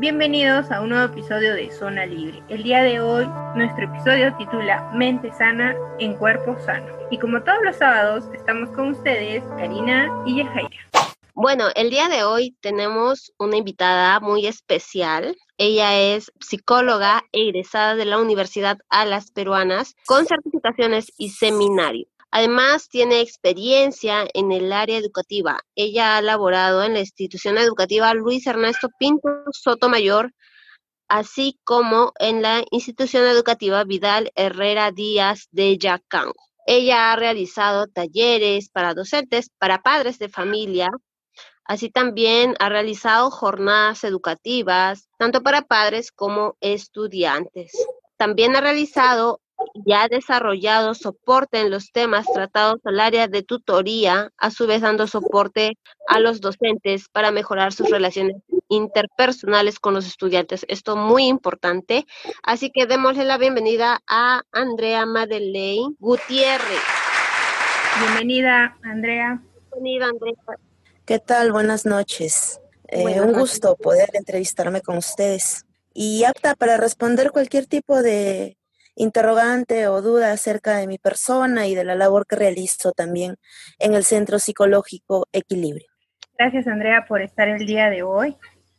Bienvenidos a un nuevo episodio de Zona Libre. El día de hoy nuestro episodio titula Mente sana en cuerpo sano. Y como todos los sábados estamos con ustedes, Karina y Yajaira. Bueno, el día de hoy tenemos una invitada muy especial. Ella es psicóloga egresada de la Universidad Alas Peruanas con certificaciones y seminario. Además, tiene experiencia en el área educativa. Ella ha laborado en la institución educativa Luis Ernesto Pinto Sotomayor, así como en la institución educativa Vidal Herrera Díaz de Yacango. Ella ha realizado talleres para docentes, para padres de familia, así también ha realizado jornadas educativas, tanto para padres como estudiantes. También ha realizado y ha desarrollado soporte en los temas tratados al área de tutoría, a su vez dando soporte a los docentes para mejorar sus relaciones interpersonales con los estudiantes. Esto es muy importante. Así que démosle la bienvenida a Andrea Madeleine Gutiérrez. Bienvenida, Andrea. Bienvenida, Andrea. ¿Qué tal? Buenas noches. Eh, un gusto poder entrevistarme con ustedes y apta para responder cualquier tipo de interrogante o duda acerca de mi persona y de la labor que realizo también en el Centro Psicológico Equilibrio. Gracias, Andrea, por estar el día de hoy.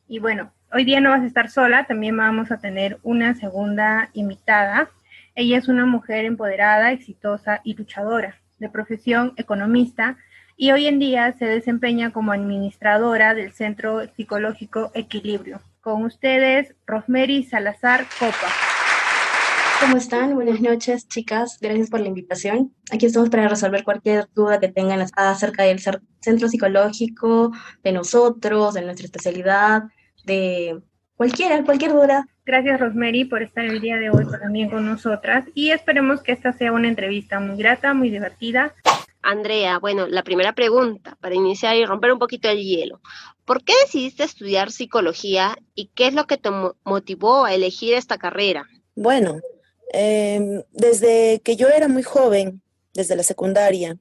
Y bueno, hoy día no vas a estar sola, también vamos a tener una segunda invitada. Ella es una mujer empoderada, exitosa y luchadora, de profesión economista, y hoy en día se desempeña como administradora del Centro Psicológico Equilibrio. Con ustedes, Rosemary Salazar Copa. ¿Cómo están? Buenas noches, chicas. Gracias por la invitación. Aquí estamos para resolver cualquier duda que tengan acerca del centro psicológico, de nosotros, de nuestra especialidad, de cualquiera, cualquier duda. Gracias, Rosemary, por estar el día de hoy también con nosotras y esperemos que esta sea una entrevista muy grata, muy divertida. Andrea, bueno, la primera pregunta para iniciar y romper un poquito el hielo. ¿Por qué decidiste estudiar psicología y qué es lo que te motivó a elegir esta carrera? Bueno, Em, desde que yo era muy joven, desde la secundaria,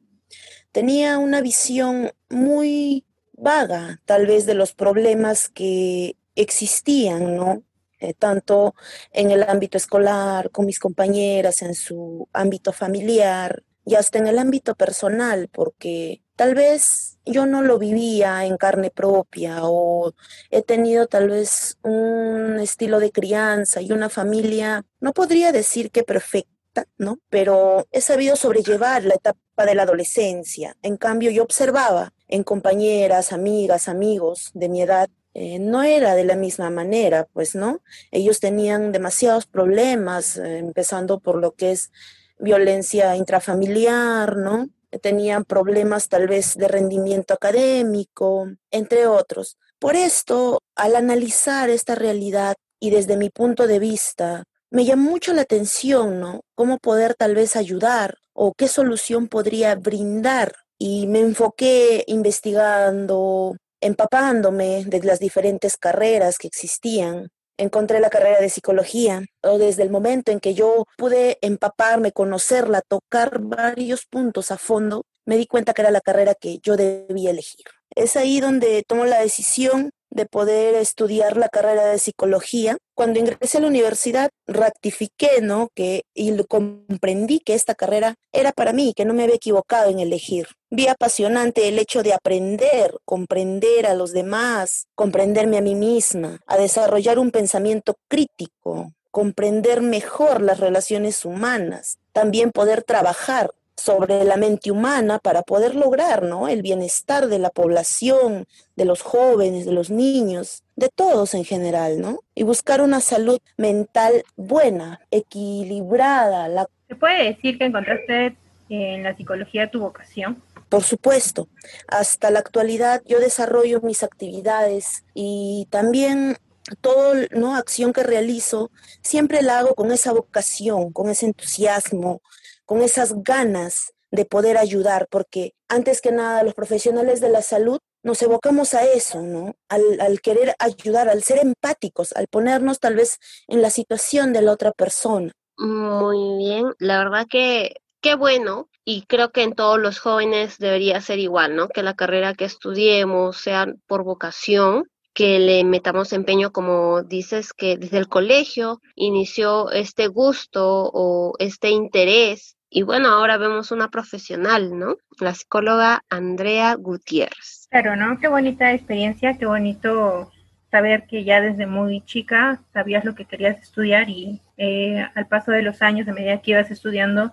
tenía una visión muy vaga, tal vez, de los problemas que existían, ¿no? Eh, tanto en el ámbito escolar, con mis compañeras, en su ámbito familiar y hasta en el ámbito personal, porque tal vez yo no lo vivía en carne propia o he tenido tal vez un estilo de crianza y una familia, no podría decir que perfecta, ¿no? Pero he sabido sobrellevar la etapa de la adolescencia. En cambio, yo observaba en compañeras, amigas, amigos de mi edad, eh, no era de la misma manera, pues, ¿no? Ellos tenían demasiados problemas, eh, empezando por lo que es violencia intrafamiliar, ¿no? Tenían problemas tal vez de rendimiento académico, entre otros. Por esto, al analizar esta realidad y desde mi punto de vista, me llamó mucho la atención, ¿no? Cómo poder tal vez ayudar o qué solución podría brindar. Y me enfoqué investigando, empapándome de las diferentes carreras que existían encontré la carrera de psicología, o desde el momento en que yo pude empaparme, conocerla, tocar varios puntos a fondo, me di cuenta que era la carrera que yo debía elegir. Es ahí donde tomo la decisión de poder estudiar la carrera de psicología. Cuando ingresé a la universidad, rectifiqué, ¿no? Que, y comprendí que esta carrera era para mí, que no me había equivocado en elegir. Vi apasionante el hecho de aprender, comprender a los demás, comprenderme a mí misma, a desarrollar un pensamiento crítico, comprender mejor las relaciones humanas, también poder trabajar sobre la mente humana para poder lograr ¿no? el bienestar de la población, de los jóvenes, de los niños, de todos en general, ¿no? Y buscar una salud mental buena, equilibrada. La... ¿Se puede decir que encontraste en la psicología tu vocación? Por supuesto, hasta la actualidad yo desarrollo mis actividades y también toda ¿no? acción que realizo siempre la hago con esa vocación, con ese entusiasmo, con esas ganas de poder ayudar, porque antes que nada los profesionales de la salud nos evocamos a eso, ¿no? Al, querer ayudar, al ser empáticos, al ponernos tal vez en la situación de la otra persona. Muy bien, la verdad que qué bueno y creo que en todos los jóvenes debería ser igual, ¿no? Que la carrera que estudiemos sea por vocación que le metamos empeño, como dices, que desde el colegio inició este gusto o este interés. Y bueno, ahora vemos una profesional, ¿no? La psicóloga Andrea Gutiérrez. Claro, ¿no? Qué bonita experiencia, qué bonito saber que ya desde muy chica sabías lo que querías estudiar y eh, al paso de los años, a medida que ibas estudiando,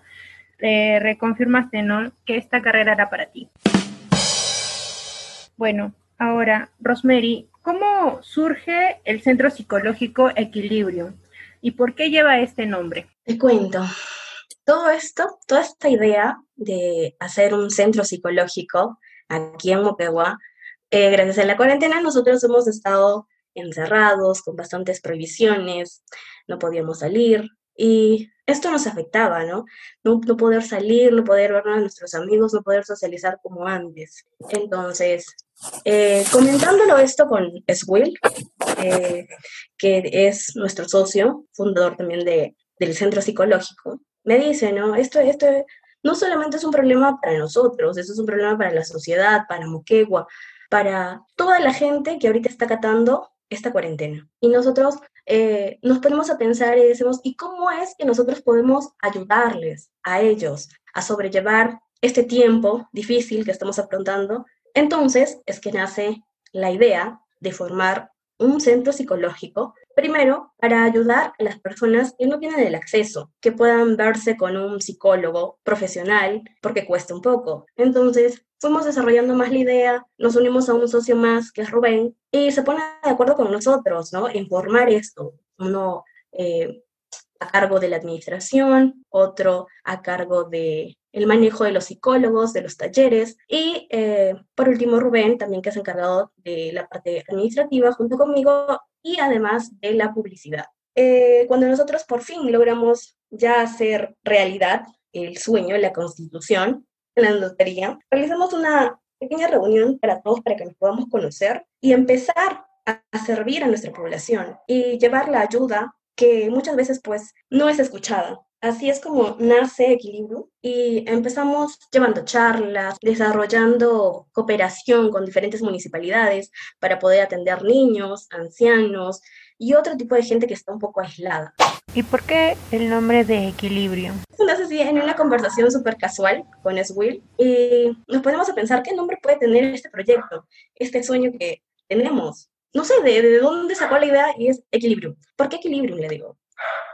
eh, reconfirmaste, ¿no? Que esta carrera era para ti. Bueno, ahora, Rosemary, ¿cómo surge el Centro Psicológico Equilibrio y por qué lleva este nombre? Te cuento. Todo esto, toda esta idea de hacer un centro psicológico aquí en Moquegua, eh, gracias a la cuarentena nosotros hemos estado encerrados, con bastantes prohibiciones, no podíamos salir y esto nos afectaba, ¿no? ¿no? poder salir, no poder ver a nuestros amigos, no poder socializar como antes. Entonces, eh, comentándolo esto con Swill, eh, que es nuestro socio, fundador también de, del centro psicológico, me dice, ¿no? Esto, esto no solamente es un problema para nosotros, eso es un problema para la sociedad, para Moquegua, para toda la gente que ahorita está catando esta cuarentena. Y nosotros eh, nos ponemos a pensar y decimos, ¿y cómo es que nosotros podemos ayudarles a ellos a sobrellevar este tiempo difícil que estamos afrontando? Entonces es que nace la idea de formar un centro psicológico, primero para ayudar a las personas que no tienen el acceso, que puedan verse con un psicólogo profesional, porque cuesta un poco. Entonces, fuimos desarrollando más la idea, nos unimos a un socio más, que es Rubén, y se pone de acuerdo con nosotros, ¿no? En formar esto. Uno eh, a cargo de la administración, otro a cargo de el manejo de los psicólogos, de los talleres, y eh, por último Rubén, también que es encargado de la parte administrativa junto conmigo y además de la publicidad. Eh, cuando nosotros por fin logramos ya hacer realidad el sueño, la constitución, la notaría, realizamos una pequeña reunión para todos para que nos podamos conocer y empezar a servir a nuestra población y llevar la ayuda que muchas veces pues no es escuchada. Así es como nace Equilibrio y empezamos llevando charlas, desarrollando cooperación con diferentes municipalidades para poder atender niños, ancianos y otro tipo de gente que está un poco aislada. ¿Y por qué el nombre de Equilibrio? Entonces, sí, en una conversación súper casual con Will y nos ponemos a pensar qué nombre puede tener este proyecto, este sueño que tenemos. No sé de, de dónde sacó la idea y es equilibrio. ¿Por qué equilibrio? Le digo.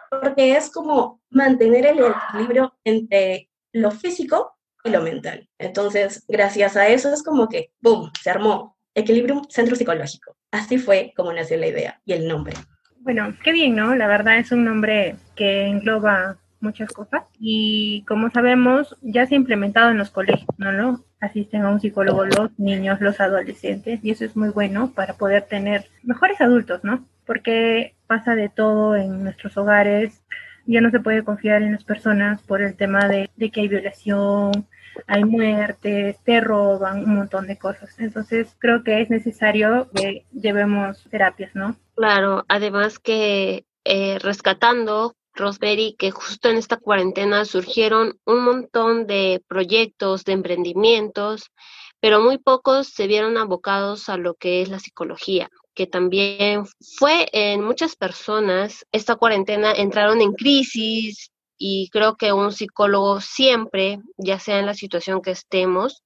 Porque es como mantener el equilibrio entre lo físico y lo mental. Entonces, gracias a eso es como que, ¡boom!, se armó Equilibrium Centro Psicológico. Así fue como nació la idea y el nombre. Bueno, qué bien, ¿no? La verdad es un nombre que engloba muchas cosas y como sabemos ya se ha implementado en los colegios, ¿no? Asisten a un psicólogo los niños, los adolescentes y eso es muy bueno para poder tener mejores adultos, ¿no? Porque pasa de todo en nuestros hogares, ya no se puede confiar en las personas por el tema de, de que hay violación, hay muertes, te roban, un montón de cosas. Entonces creo que es necesario que llevemos terapias, ¿no? Claro, además que eh, rescatando Rosemary, que justo en esta cuarentena surgieron un montón de proyectos, de emprendimientos, pero muy pocos se vieron abocados a lo que es la psicología que también fue en muchas personas, esta cuarentena entraron en crisis, y creo que un psicólogo siempre, ya sea en la situación que estemos,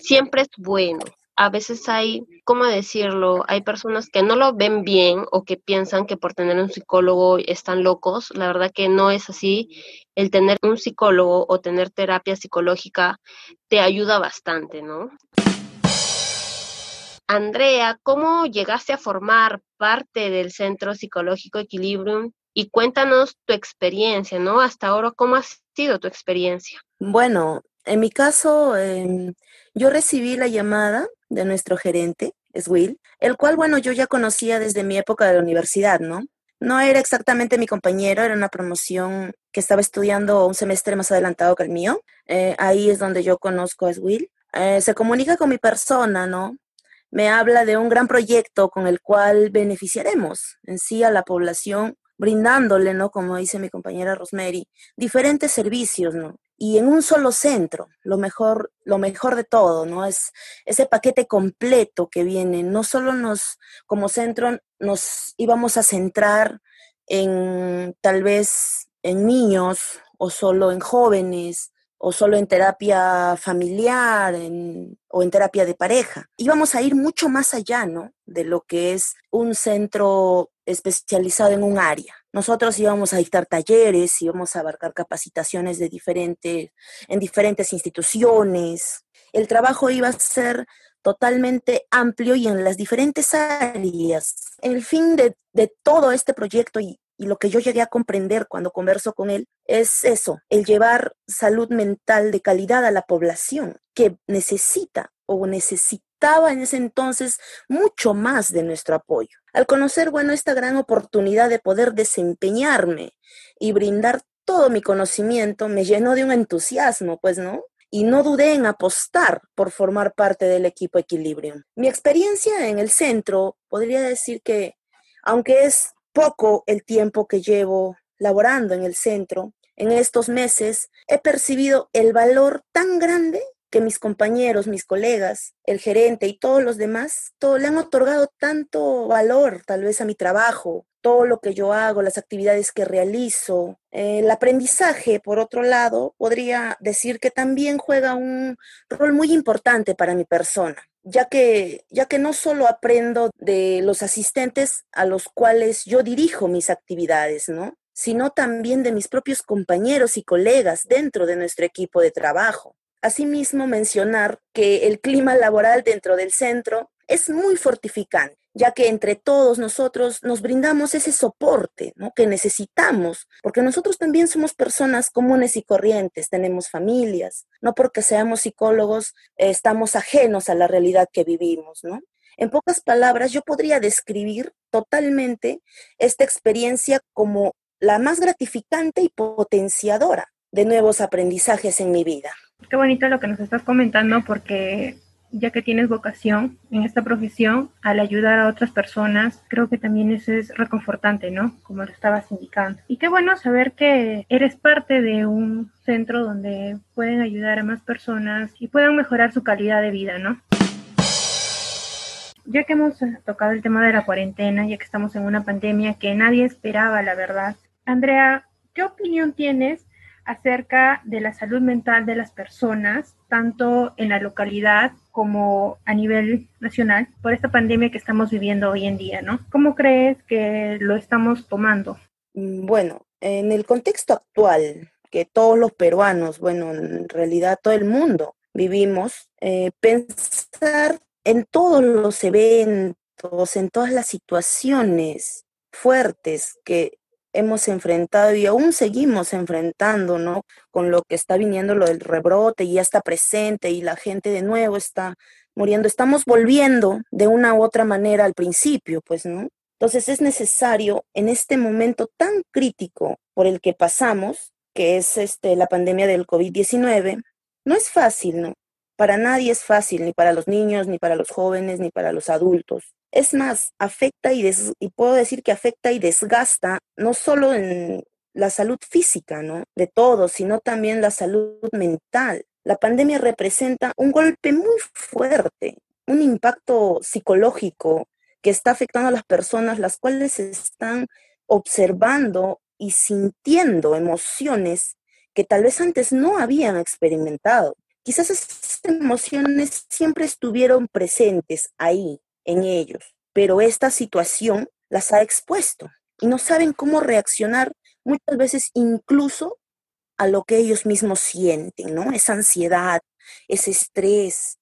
siempre es bueno. A veces hay, ¿cómo decirlo? Hay personas que no lo ven bien o que piensan que por tener un psicólogo están locos. La verdad que no es así. El tener un psicólogo o tener terapia psicológica te ayuda bastante, ¿no? Andrea, ¿cómo llegaste a formar parte del Centro Psicológico Equilibrium y cuéntanos tu experiencia, ¿no? Hasta ahora, ¿cómo ha sido tu experiencia? Bueno, en mi caso, em, yo recibí la llamada de nuestro gerente, es Will, el cual, bueno, yo ya conocía desde mi época de la universidad, ¿no? No era exactamente mi compañero, era una promoción que estaba estudiando un semestre más adelantado que el mío. Eh, ahí es donde yo conozco a Will. Eh, se comunica con mi persona, ¿no? Me habla de un gran proyecto con el cual beneficiaremos en sí a la población brindándole, ¿no? Como dice mi compañera Rosemary, diferentes servicios, ¿no? Y en un solo centro, lo mejor, lo mejor de todo, ¿no? Es ese paquete completo que viene. No solo nos, como centro, nos íbamos a centrar en tal vez en niños o solo en jóvenes o solo en terapia familiar o en terapia de pareja. Íbamos a ir mucho más allá, ¿no? De lo que es un centro especializado en un área. Nosotros íbamos a dictar talleres, íbamos a abarcar capacitaciones de diferentes, en diferentes instituciones. El trabajo iba a ser totalmente amplio y en las diferentes áreas. El fin de, todo este proyecto y, y lo que yo llegué a comprender cuando converso con él es eso, el llevar salud mental de calidad a la población que necesita o necesitaba en ese entonces mucho más de nuestro apoyo. Al conocer, bueno, esta gran oportunidad de poder desempeñarme y brindar todo mi conocimiento, me llenó de un entusiasmo, pues, ¿no? Y no dudé en apostar por formar parte del equipo Equilibrium. Mi experiencia en el centro, podría decir que, aunque es poco el tiempo que llevo laborando en el centro, en estos meses he percibido el valor tan grande que mis compañeros, mis colegas, el gerente y todos los demás, todo, le han otorgado tanto valor tal vez a mi trabajo, todo lo que yo hago, las actividades que realizo. El aprendizaje, por otro lado, podría decir que también juega un rol muy importante para mi persona, ya que, ya que no solo aprendo de los asistentes a los cuales yo dirijo mis actividades, ¿no? sino también de mis propios compañeros y colegas dentro de nuestro equipo de trabajo. Asimismo, mencionar que el clima laboral dentro del centro es muy fortificante, ya que entre todos nosotros nos brindamos ese soporte que necesitamos, porque nosotros también somos personas comunes y corrientes, tenemos familias, no porque seamos psicólogos eh, estamos ajenos a la realidad que vivimos, ¿no? En pocas palabras, yo podría describir totalmente esta experiencia como la más gratificante y potenciadora de nuevos aprendizajes en mi vida. Qué bonito lo que nos estás comentando porque ya que tienes vocación en esta profesión, al ayudar a otras personas, creo que también eso es reconfortante, ¿no? Como lo estabas indicando. Y qué bueno saber que eres parte de un centro donde pueden ayudar a más personas y puedan mejorar su calidad de vida, ¿no? Ya que hemos tocado el tema de la cuarentena, ya que estamos en una pandemia que nadie esperaba, la verdad. Andrea, ¿qué opinión tienes acerca de la salud mental de las personas, tanto en la localidad como a nivel nacional, por esta pandemia que estamos viviendo hoy en día, ¿no? ¿Cómo crees que lo estamos tomando? Mm, bueno, en el contexto actual, que todos los peruanos, bueno, en realidad todo el mundo vivimos, eh, pensar en todos los eventos, en todas las situaciones fuertes que hemos enfrentado y aún seguimos enfrentando, ¿no? Con lo que está viniendo lo del rebrote y ya está presente y la gente de nuevo está muriendo. Estamos volviendo de una u otra manera al principio, pues, ¿no? Entonces es necesario en este momento tan crítico por el que pasamos, que es este, la pandemia del COVID-19, no es fácil, ¿no? Para nadie es fácil, ni para los niños, ni para los jóvenes, ni para los adultos. Es más, afecta y, puedo decir que afecta y desgasta no solo en la salud física. De todos, sino también la salud mental. La pandemia representa un golpe muy fuerte, un impacto psicológico que está afectando a las personas, las cuales están observando y sintiendo emociones que tal vez antes no habían experimentado. Quizás esas emociones siempre estuvieron presentes ahí, en ellos, pero esta situación las ha expuesto y no saben cómo reaccionar muchas veces incluso a lo que ellos mismos sienten, ¿no? Esa ansiedad, ese estrés,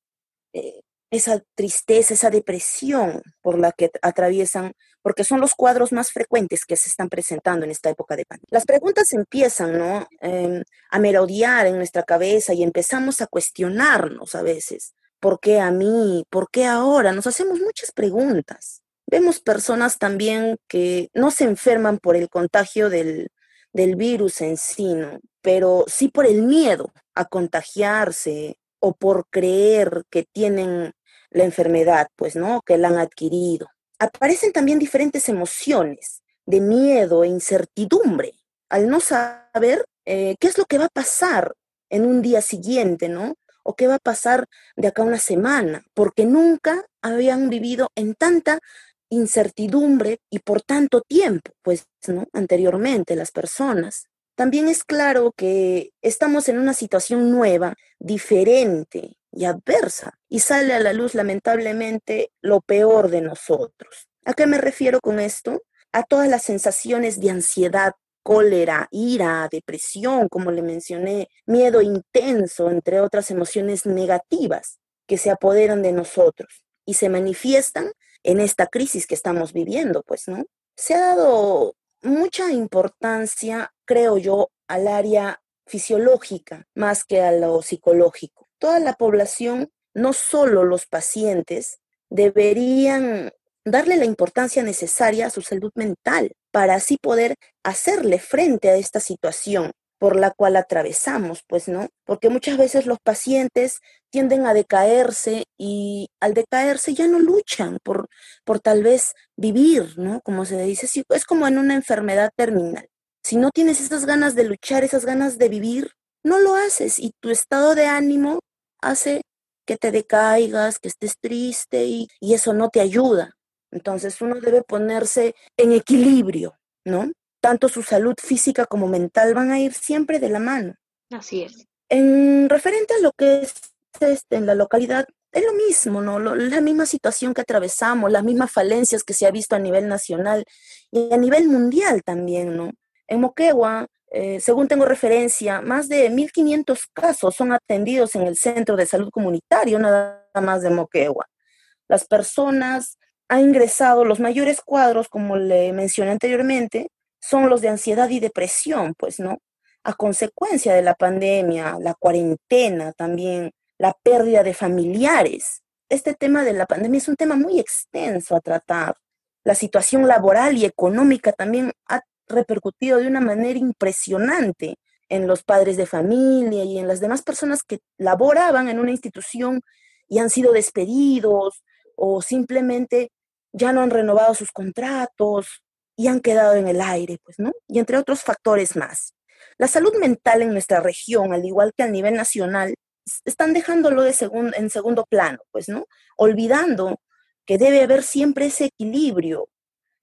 eh, esa tristeza, esa depresión por la que atraviesan, porque son los cuadros más frecuentes que se están presentando en esta época de pandemia. Las preguntas empiezan, ¿no? Em, a merodear en nuestra cabeza y empezamos a cuestionarnos a veces. ¿Por qué a mí? ¿Por qué ahora? Nos hacemos muchas preguntas. Vemos personas también que no se enferman por el contagio del, virus en sí, pero sí por el miedo a contagiarse o por creer que tienen la enfermedad, pues, ¿no? Que la han adquirido. Aparecen también diferentes emociones de miedo e incertidumbre al no saber eh, qué es lo que va a pasar en un día siguiente, ¿no? ¿O qué va a pasar de acá una semana? Porque nunca habían vivido en tanta incertidumbre y por tanto tiempo, pues, ¿no? Anteriormente las personas. También es claro que estamos en una situación nueva, diferente y adversa, y sale a la luz lamentablemente lo peor de nosotros. ¿A qué me refiero con esto? A todas las sensaciones de ansiedad, cólera, ira, depresión, como le mencioné, miedo intenso, entre otras emociones negativas que se apoderan de nosotros y se manifiestan en esta crisis que estamos viviendo, pues, ¿no? Se ha dado mucha importancia, creo yo, al área fisiológica más que a lo psicológico. Toda la población, no solo los pacientes, deberían darle la importancia necesaria a su salud mental para así poder hacerle frente a esta situación por la cual atravesamos, pues, ¿no? Porque muchas veces los pacientes tienden a decaerse y al decaerse ya no luchan por, por tal vez vivir, ¿no? Como se dice, es como en una enfermedad terminal. Si no tienes esas ganas de luchar, esas ganas de vivir, no lo haces y tu estado de ánimo hace que te decaigas, que estés triste y, y eso no te ayuda. Entonces uno debe ponerse en equilibrio, ¿no? tanto su salud física como mental van a ir siempre de la mano. Así es. En referente a lo que es este, en la localidad, es lo mismo, ¿no? la misma situación que atravesamos, las mismas falencias que se ha visto a nivel nacional y a nivel mundial también, ¿no? En Moquegua, eh, según tengo referencia, más de 1.500 casos son atendidos en el Centro de Salud Comunitario, nada más de Moquegua. Las personas han ingresado los mayores cuadros, como le mencioné anteriormente, son los de ansiedad y depresión, pues, ¿no? A consecuencia de la pandemia, la cuarentena también, la pérdida de familiares. Este tema de la pandemia es un tema muy extenso a tratar. La situación laboral y económica también ha repercutido de una manera impresionante en los padres de familia y en las demás personas que laboraban en una institución y han sido despedidos o simplemente ya no han renovado sus contratos y han quedado en el aire, pues, ¿no? Y entre otros factores más. La salud mental en nuestra región, al igual que a nivel nacional, están dejándolo de en segundo plano, pues, ¿no? Olvidando que debe haber siempre ese equilibrio,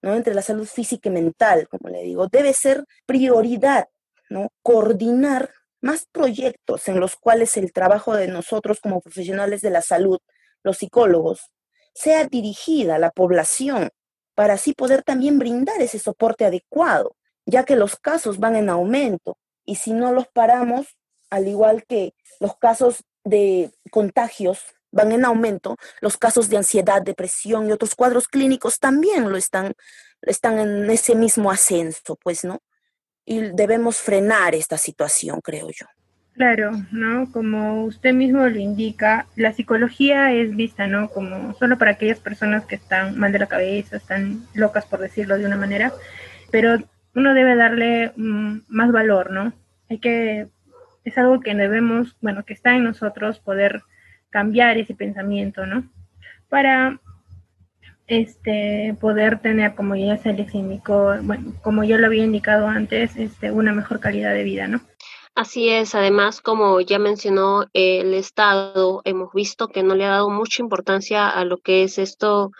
¿no? Entre la salud física y mental, como le digo, debe ser prioridad, ¿no? Coordinar más proyectos en los cuales el trabajo de nosotros como profesionales de la salud, los psicólogos, sea dirigida a la población para así poder también brindar ese soporte adecuado, ya que los casos van en aumento y si no los paramos, al igual que los casos de contagios van en aumento, los casos de ansiedad, depresión y otros cuadros clínicos también lo están, están en ese mismo ascenso, pues, ¿no? Y debemos frenar esta situación, creo yo. Claro, ¿no? Como usted mismo lo indica, la psicología es vista, ¿no? Como solo para aquellas personas que están mal de la cabeza, están locas, por decirlo de una manera, pero uno debe darle mm, más valor, ¿no? Hay que, es algo que debemos, bueno, que está en nosotros poder cambiar ese pensamiento, ¿no? Para este poder tener, como ya se les indicó, bueno, como yo lo había indicado antes, este, una mejor calidad de vida, ¿no? Así es, además, como ya mencionó el Estado, hemos visto que no le ha dado mucha importancia a lo que es esto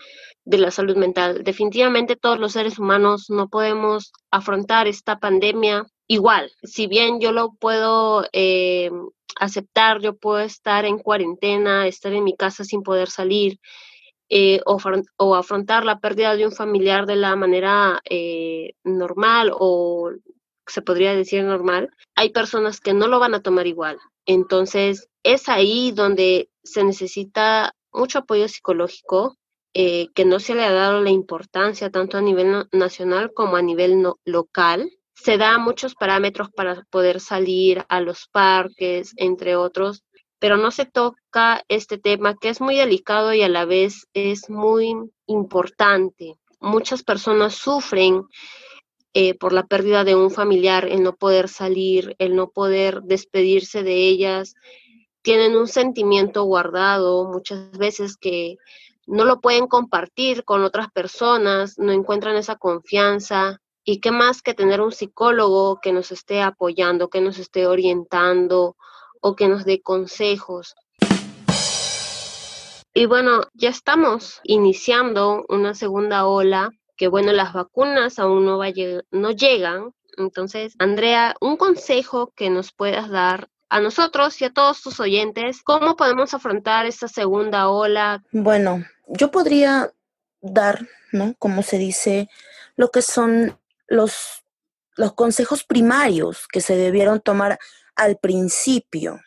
de la salud mental. Definitivamente todos los seres humanos no podemos afrontar esta pandemia igual. Si bien yo lo puedo eh, aceptar, yo puedo estar en cuarentena, estar en mi casa sin poder salir. Eh, o, afrontar la pérdida de un familiar de la manera eh, normal o se podría decir normal, hay personas que no lo van a tomar igual. Entonces, es ahí donde se necesita mucho apoyo psicológico, eh, que no se le ha dado la importancia tanto a nivel nacional como a nivel local. Se da muchos parámetros para poder salir a los parques, entre otros, pero no se toca este tema que es muy delicado y a la vez es muy importante. Muchas personas sufren eh, por la pérdida de un familiar, el no poder salir, el no poder despedirse de ellas, tienen un sentimiento guardado muchas veces que no lo pueden compartir con otras personas, no encuentran esa confianza. Y qué más que tener un psicólogo que nos esté apoyando, que nos esté orientando o que nos dé consejos. Y bueno, ya estamos iniciando una segunda ola, que bueno, las vacunas aún no, no llegan. Entonces, Andrea, un consejo que nos puedas dar a nosotros y a todos tus oyentes, ¿cómo podemos afrontar esta segunda ola? Bueno, yo podría dar, ¿no? Como se dice, lo que son los, los consejos primarios que se debieron tomar al principio,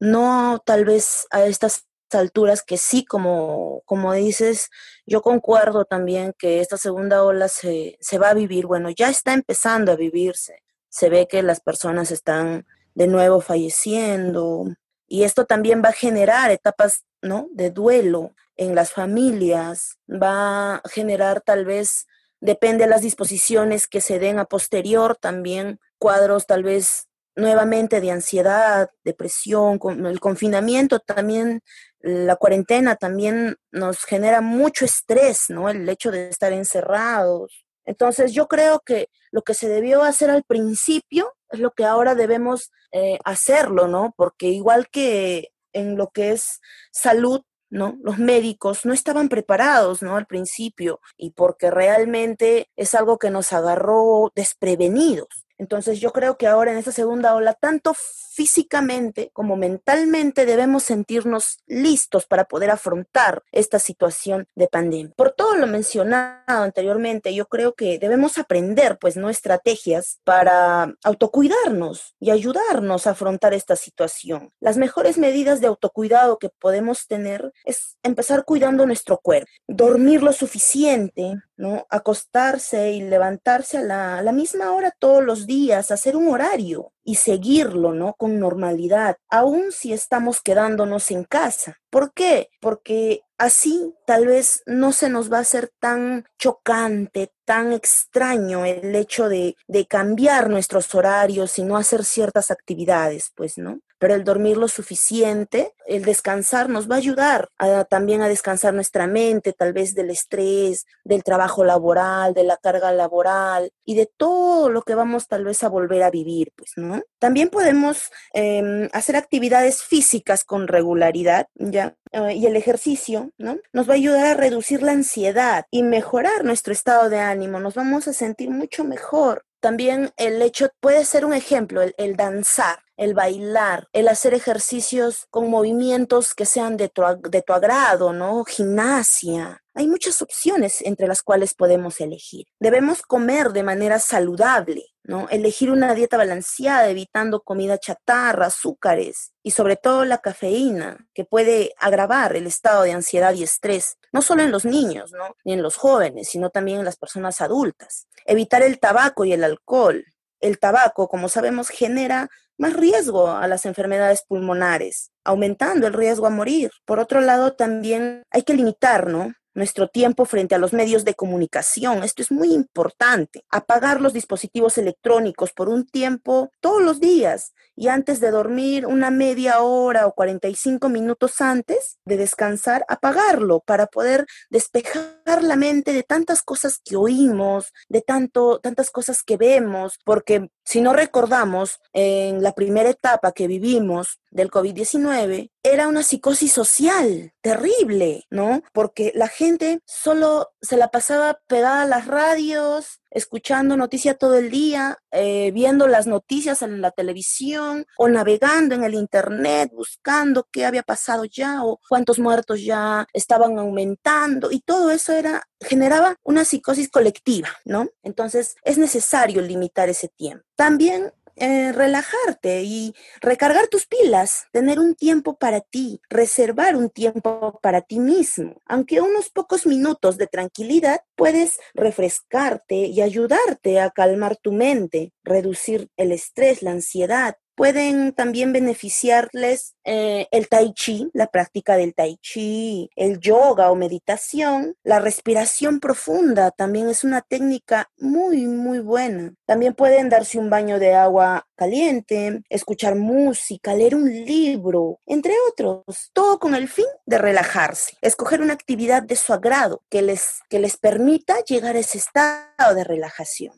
no tal vez a estas alturas que sí, como, como dices, yo concuerdo también que esta segunda ola se, se va a vivir, bueno, ya está empezando a vivirse, se ve que las personas están de nuevo falleciendo y esto también va a generar etapas, ¿no? De duelo en las familias, va a generar tal vez, depende de las disposiciones que se den a posterior, también cuadros tal vez nuevamente de ansiedad, depresión, con el confinamiento también, la cuarentena también nos genera mucho estrés, ¿no? El hecho de estar encerrados. Entonces yo creo que lo que se debió hacer al principio es lo que ahora debemos eh, hacerlo, ¿no? Porque igual que en lo que es salud, ¿no? Los médicos no estaban preparados, ¿no? Al principio, y porque realmente es algo que nos agarró desprevenidos. Entonces yo creo que ahora en esta segunda ola, tanto físicamente como mentalmente debemos sentirnos listos para poder afrontar esta situación de pandemia. Por todo lo mencionado anteriormente, yo creo que debemos aprender, pues, no estrategias para autocuidarnos y ayudarnos a afrontar esta situación. Las mejores medidas de autocuidado que podemos tener es empezar cuidando nuestro cuerpo, dormir lo suficiente, ¿no? Acostarse y levantarse a la, la misma hora todos los días, hacer un horario, y seguirlo, ¿no? Con normalidad, aun si estamos quedándonos en casa. ¿Por qué? Porque así tal vez no se nos va a hacer tan chocante, tan extraño el hecho de, de cambiar nuestros horarios y no hacer ciertas actividades, pues, ¿no? Pero el dormir lo suficiente, el descansar nos va a ayudar también a descansar nuestra mente, tal vez del estrés, del trabajo laboral, de la carga laboral y de todo lo que vamos tal vez a volver a vivir, pues, ¿no? También podemos em, hacer actividades físicas con regularidad, ¿ya? Eh, y el ejercicio, ¿no? Nos va a ayudar a reducir la ansiedad y mejorar nuestro estado de ánimo, nos vamos a sentir mucho mejor. También el hecho puede ser un ejemplo, el danzar el bailar, el hacer ejercicios con movimientos que sean de tu, de tu agrado, ¿no? Gimnasia. Hay muchas opciones entre las cuales podemos elegir. Debemos comer de manera saludable, ¿no? Elegir una dieta balanceada, evitando comida chatarra, azúcares y sobre todo la cafeína, que puede agravar el estado de ansiedad y estrés, no solo en los niños, ¿no? Ni en los jóvenes, sino también en las personas adultas. Evitar el tabaco y el alcohol. El tabaco, como sabemos, genera más riesgo a las enfermedades pulmonares, aumentando el riesgo a morir. Por otro lado, también hay que limitar, ¿no? nuestro tiempo frente a los medios de comunicación. Esto es muy importante. Apagar los dispositivos electrónicos por un tiempo todos los días y antes de dormir una media hora o 45 minutos antes de descansar, apagarlo para poder despejar la mente de tantas cosas que oímos, de tanto, tantas cosas que vemos, porque si no recordamos, en la primera etapa que vivimos del COVID-19, era una psicosis social terrible, ¿no? Porque la gente solo se la pasaba pegada a las radios, escuchando noticias todo el día, eh, viendo las noticias en la televisión o navegando en el Internet, buscando qué había pasado ya o cuántos muertos ya estaban aumentando y todo eso era generaba una psicosis colectiva, ¿no? Entonces es necesario limitar ese tiempo. También eh, relajarte y recargar tus pilas, tener un tiempo para ti, reservar un tiempo para ti mismo. Aunque unos pocos minutos de tranquilidad puedes refrescarte y ayudarte a calmar tu mente, reducir el estrés, la ansiedad, pueden también beneficiarles eh, el tai chi, la práctica del tai chi, el yoga o meditación. La respiración profunda también es una técnica muy, muy buena. También pueden darse un baño de agua caliente, escuchar música, leer un libro, entre otros, todo con el fin de relajarse, escoger una actividad de su agrado que les, que les permita llegar a ese estado de relajación.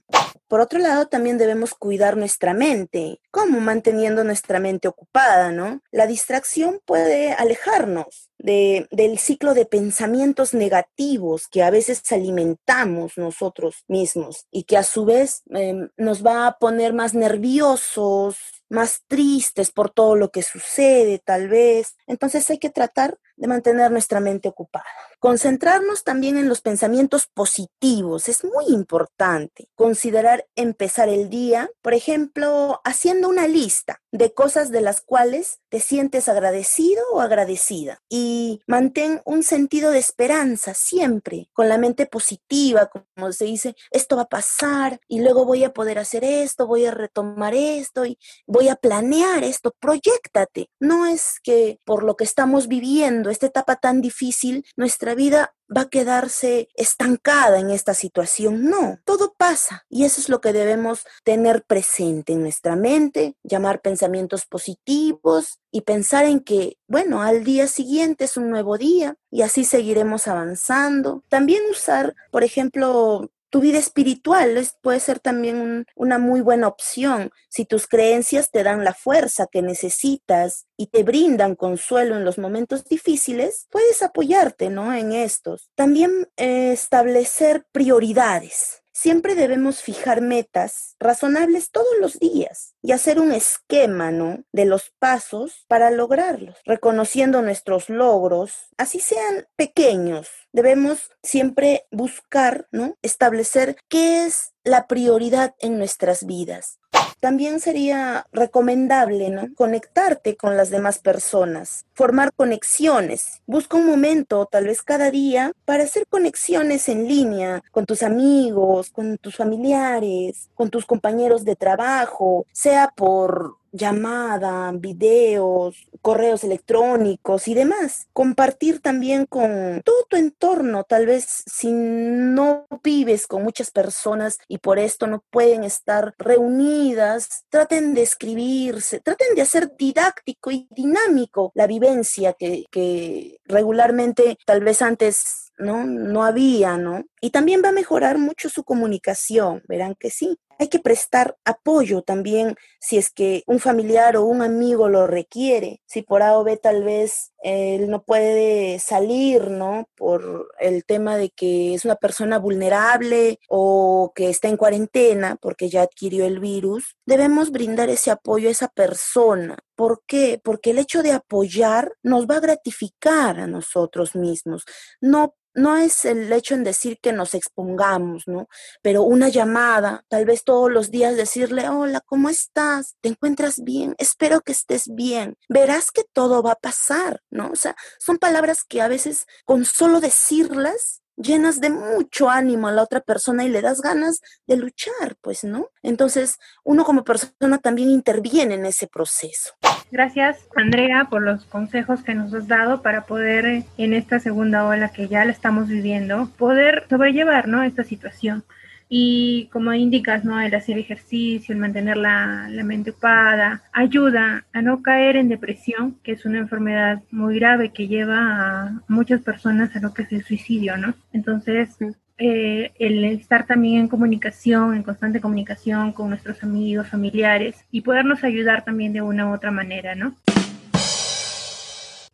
Por otro lado, también debemos cuidar nuestra mente. ¿Cómo? Manteniendo nuestra mente ocupada, ¿no? La distracción puede alejarnos de, del ciclo de pensamientos negativos que a veces alimentamos nosotros mismos y que a su vez em, nos va a poner más nerviosos, más tristes por todo lo que sucede, tal vez. Entonces hay que tratar de mantener nuestra mente ocupada. Concentrarnos también en los pensamientos positivos es muy importante. Considerar empezar el día, por ejemplo, haciendo una lista de cosas de las cuales te sientes agradecido o agradecida y mantén un sentido de esperanza siempre, con la mente positiva, como se dice, esto va a pasar y luego voy a poder hacer esto, voy a retomar esto y voy a planear esto, proyectate. No es que por lo que estamos viviendo, esta etapa tan difícil, nuestra vida va a quedarse estancada en esta situación. No, todo pasa y eso es lo que debemos tener presente en nuestra mente, llamar pensamientos positivos y pensar en que, bueno, al día siguiente es un nuevo día y así seguiremos avanzando. También usar, por ejemplo, tu vida espiritual puede ser también una muy buena opción si tus creencias te dan la fuerza que necesitas y te brindan consuelo en los momentos difíciles, puedes apoyarte, ¿no? En estos. También eh, establecer prioridades. Siempre debemos fijar metas razonables todos los días y hacer un esquema, ¿no? De los pasos para lograrlos, reconociendo nuestros logros, así sean pequeños. Debemos siempre buscar, ¿no? Establecer qué es la prioridad en nuestras vidas. También sería recomendable, ¿no? Conectarte con las demás personas, formar conexiones. Busca un momento, tal vez cada día, para hacer conexiones en línea con tus amigos, con tus familiares, con tus compañeros de trabajo, sea por llamada, videos, correos electrónicos y demás. Compartir también con todo tu entorno, tal vez si no vives con muchas personas y por esto no pueden estar reunidas, traten de escribirse, traten de hacer didáctico y dinámico la vivencia que, que regularmente tal vez antes ¿no? No había, ¿no? Y también va a mejorar mucho su comunicación, verán que sí. Hay que prestar apoyo también si es que un familiar o un amigo lo requiere. Si por A o B tal vez él no puede salir, ¿no? Por el tema de que es una persona vulnerable o que está en cuarentena porque ya adquirió el virus, debemos brindar ese apoyo a esa persona. ¿Por qué? Porque el hecho de apoyar nos va a gratificar a nosotros mismos. No no es el hecho en decir que nos expongamos, ¿no? Pero una llamada, tal vez todos los días decirle, hola, ¿cómo estás? ¿Te encuentras bien? Espero que estés bien. Verás que todo va a pasar, ¿no? O sea, son palabras que a veces con solo decirlas llenas de mucho ánimo a la otra persona y le das ganas de luchar, pues, ¿no? Entonces, uno como persona también interviene en ese proceso. Gracias, Andrea, por los consejos que nos has dado para poder, eh, en esta segunda ola que ya la estamos viviendo, poder sobrellevar, ¿no? Esta situación. Y como indicas, ¿no? El hacer ejercicio, el mantener la, mente ocupada, ayuda a no caer en depresión, que es una enfermedad muy grave que lleva a muchas personas a lo que es el suicidio, ¿no? Entonces, eh, el estar también en comunicación, en constante comunicación con nuestros amigos, familiares y podernos ayudar también de una u otra manera, ¿no?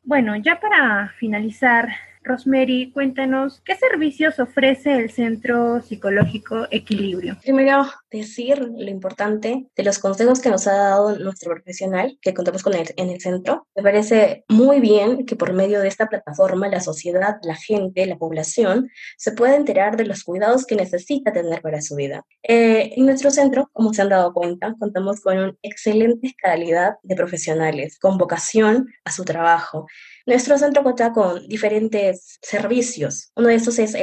Bueno, ya para finalizar Rosemary, cuéntanos, ¿qué servicios ofrece el Centro Psicológico Equilibrio? Primero, decir lo importante de los consejos que nos ha dado nuestro profesional que contamos con él en el centro. Me parece muy bien que por medio de esta plataforma la sociedad, la gente, la población se pueda enterar de los cuidados que necesita tener para su vida. Eh, en nuestro centro, como se han dado cuenta, contamos con una excelente calidad de profesionales, con vocación a su trabajo. Nuestro centro cuenta con diferentes servicios. Uno de estos es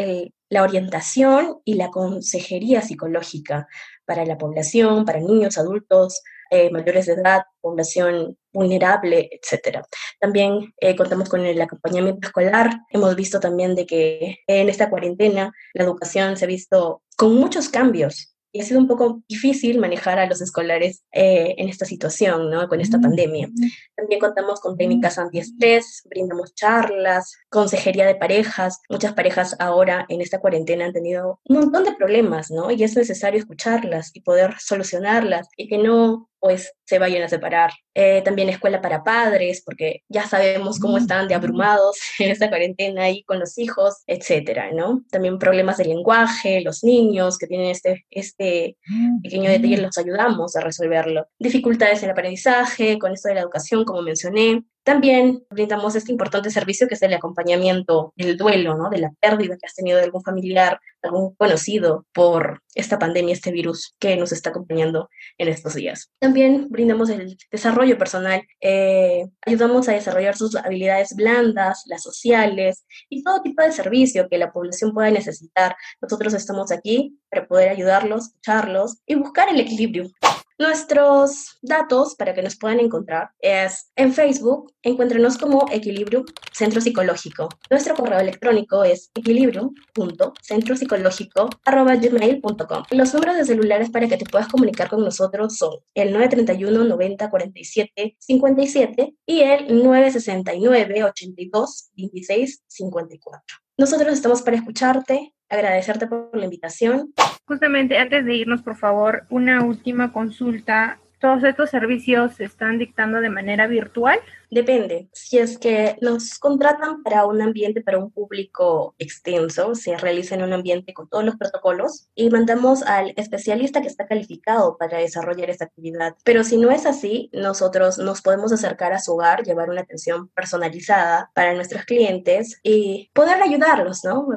la orientación y la consejería psicológica para la población, para niños, adultos, eh, mayores de edad, población vulnerable, etc. También eh, contamos con el acompañamiento escolar. Hemos visto también de que en esta cuarentena la educación se ha visto con muchos cambios y ha sido un poco difícil manejar a los escolares eh, en esta situación, ¿no? Con esta pandemia. También contamos con técnicas antiestrés, brindamos charlas, consejería de parejas. Muchas parejas ahora en esta cuarentena han tenido un montón de problemas, ¿no? Y es necesario escucharlas y poder solucionarlas y que no pues se vayan a separar. Eh, también escuela para padres, porque ya sabemos cómo mm. están de abrumados en esta cuarentena ahí con los hijos, etcétera, ¿no? También problemas de lenguaje, los niños que tienen este, este mm. pequeño detalle, los ayudamos a resolverlo. Dificultades en el aprendizaje, con esto de la educación, como mencioné, también brindamos este importante servicio que es el acompañamiento del duelo, ¿no? De la pérdida que has tenido de algún familiar, algún conocido por esta pandemia, este virus que nos está acompañando en estos días. También brindamos el desarrollo personal, eh, ayudamos a desarrollar sus habilidades blandas, las sociales y todo tipo de servicio que la población pueda necesitar. Nosotros estamos aquí para poder ayudarlos, escucharlos y buscar el equilibrio Nuestros datos para que nos puedan encontrar es en Facebook, encuéntrenos como Equilibrio Centro Psicológico. Nuestro correo electrónico es equilibrium.centropsicológico.gmail.com. Los números de celulares para que te puedas comunicar con nosotros son el 931 90 47 57 y el 969 82 26 54. Nosotros estamos para escucharte, agradecerte por la invitación. Justamente antes de irnos, por favor, una última consulta. ¿Todos estos servicios se están dictando de manera virtual? Depende. Si es que nos contratan para un ambiente, para un público extenso, se realiza en un ambiente con todos los protocolos y mandamos al especialista que está calificado para desarrollar esta actividad. Pero si no es así, nosotros nos podemos acercar a su hogar, llevar una atención personalizada para nuestros clientes y poder ayudarlos, ¿no?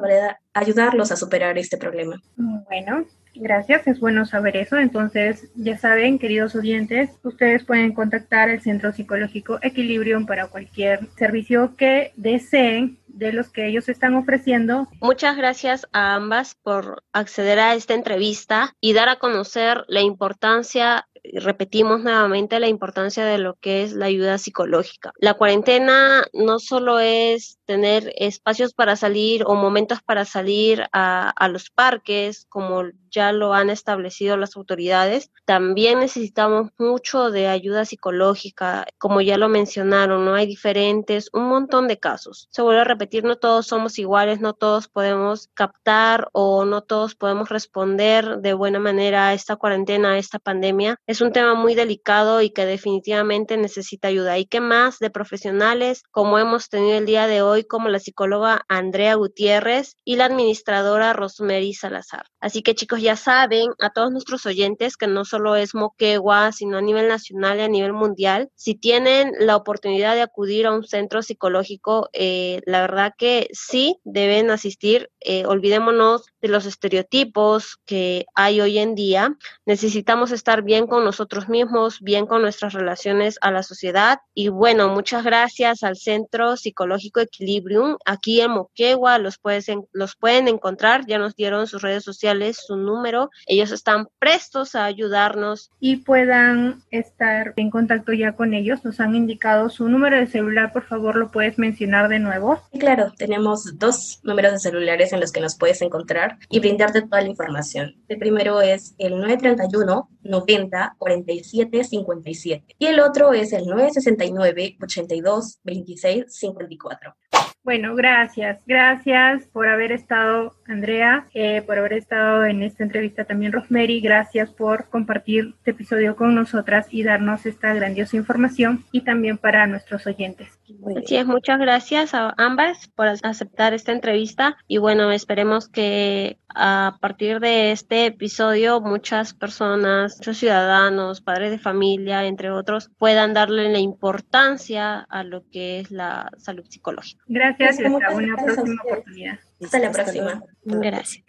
Ayudarlos a superar este problema. Bueno, Gracias, es bueno saber eso. Entonces, ya saben, queridos oyentes, ustedes pueden contactar al Centro Psicológico Equilibrium para cualquier servicio que deseen de los que ellos están ofreciendo. Muchas gracias a ambas por acceder a esta entrevista y dar a conocer la importancia repetimos nuevamente la importancia de lo que es la ayuda psicológica. La cuarentena no solo es tener espacios para salir o momentos para salir a, a los parques, como ya lo han establecido las autoridades, también necesitamos mucho de ayuda psicológica, como ya lo mencionaron, ¿no? Hay diferentes, un montón de casos. Se vuelve a repetir, no todos somos iguales, no todos podemos captar o no todos podemos responder de buena manera a esta cuarentena, a esta pandemia es un tema muy delicado y que definitivamente necesita ayuda. ¿Y qué más de profesionales como hemos tenido el día de hoy, como la psicóloga Andrea Gutiérrez y la administradora Rosemary Salazar? Así que chicos, ya saben, a todos nuestros oyentes, que no solo es Moquegua, sino a nivel nacional y a nivel mundial, si tienen la oportunidad de acudir a un centro psicológico, eh, la verdad que sí deben asistir. Eh, olvidémonos de los estereotipos que hay hoy en día. Necesitamos estar bien con nosotros mismos, bien con nuestras relaciones a la sociedad. Y bueno, muchas gracias al Centro Psicológico Equilibrium. Aquí en Moquegua los, los pueden encontrar, ya nos dieron sus redes sociales, su número. Ellos están prestos a ayudarnos. Y puedan estar en contacto ya con ellos. Nos han indicado su número de celular, por favor, lo puedes mencionar de nuevo. Claro, tenemos dos números de celulares en los que nos puedes encontrar y brindarte toda la información. El primero es el 931 90 47 57 y el otro es el 969 82 26 54. Bueno, gracias. Gracias por haber estado, Andrea, eh, por haber estado en esta entrevista también, Rosemary. Gracias por compartir este episodio con nosotras y darnos esta grandiosa información y también para nuestros oyentes. Así es, muchas gracias a ambas por aceptar esta entrevista y bueno, esperemos que a partir de este episodio muchas personas, muchos ciudadanos, padres de familia, entre otros, puedan darle la importancia a lo que es la salud psicológica. Gracias Gracias y hasta una próxima oportunidad. Hasta la próxima. Gracias.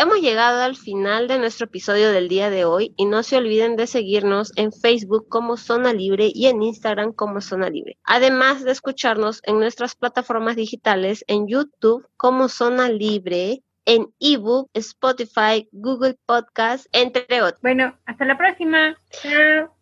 Hemos llegado al final de nuestro episodio del día de hoy y no se olviden de seguirnos en Facebook como Zona Libre y en Instagram como Zona Libre. Además de escucharnos en nuestras plataformas digitales en YouTube como Zona Libre, en ebook, Spotify, Google Podcast, entre otros. Bueno, hasta la próxima. Chao.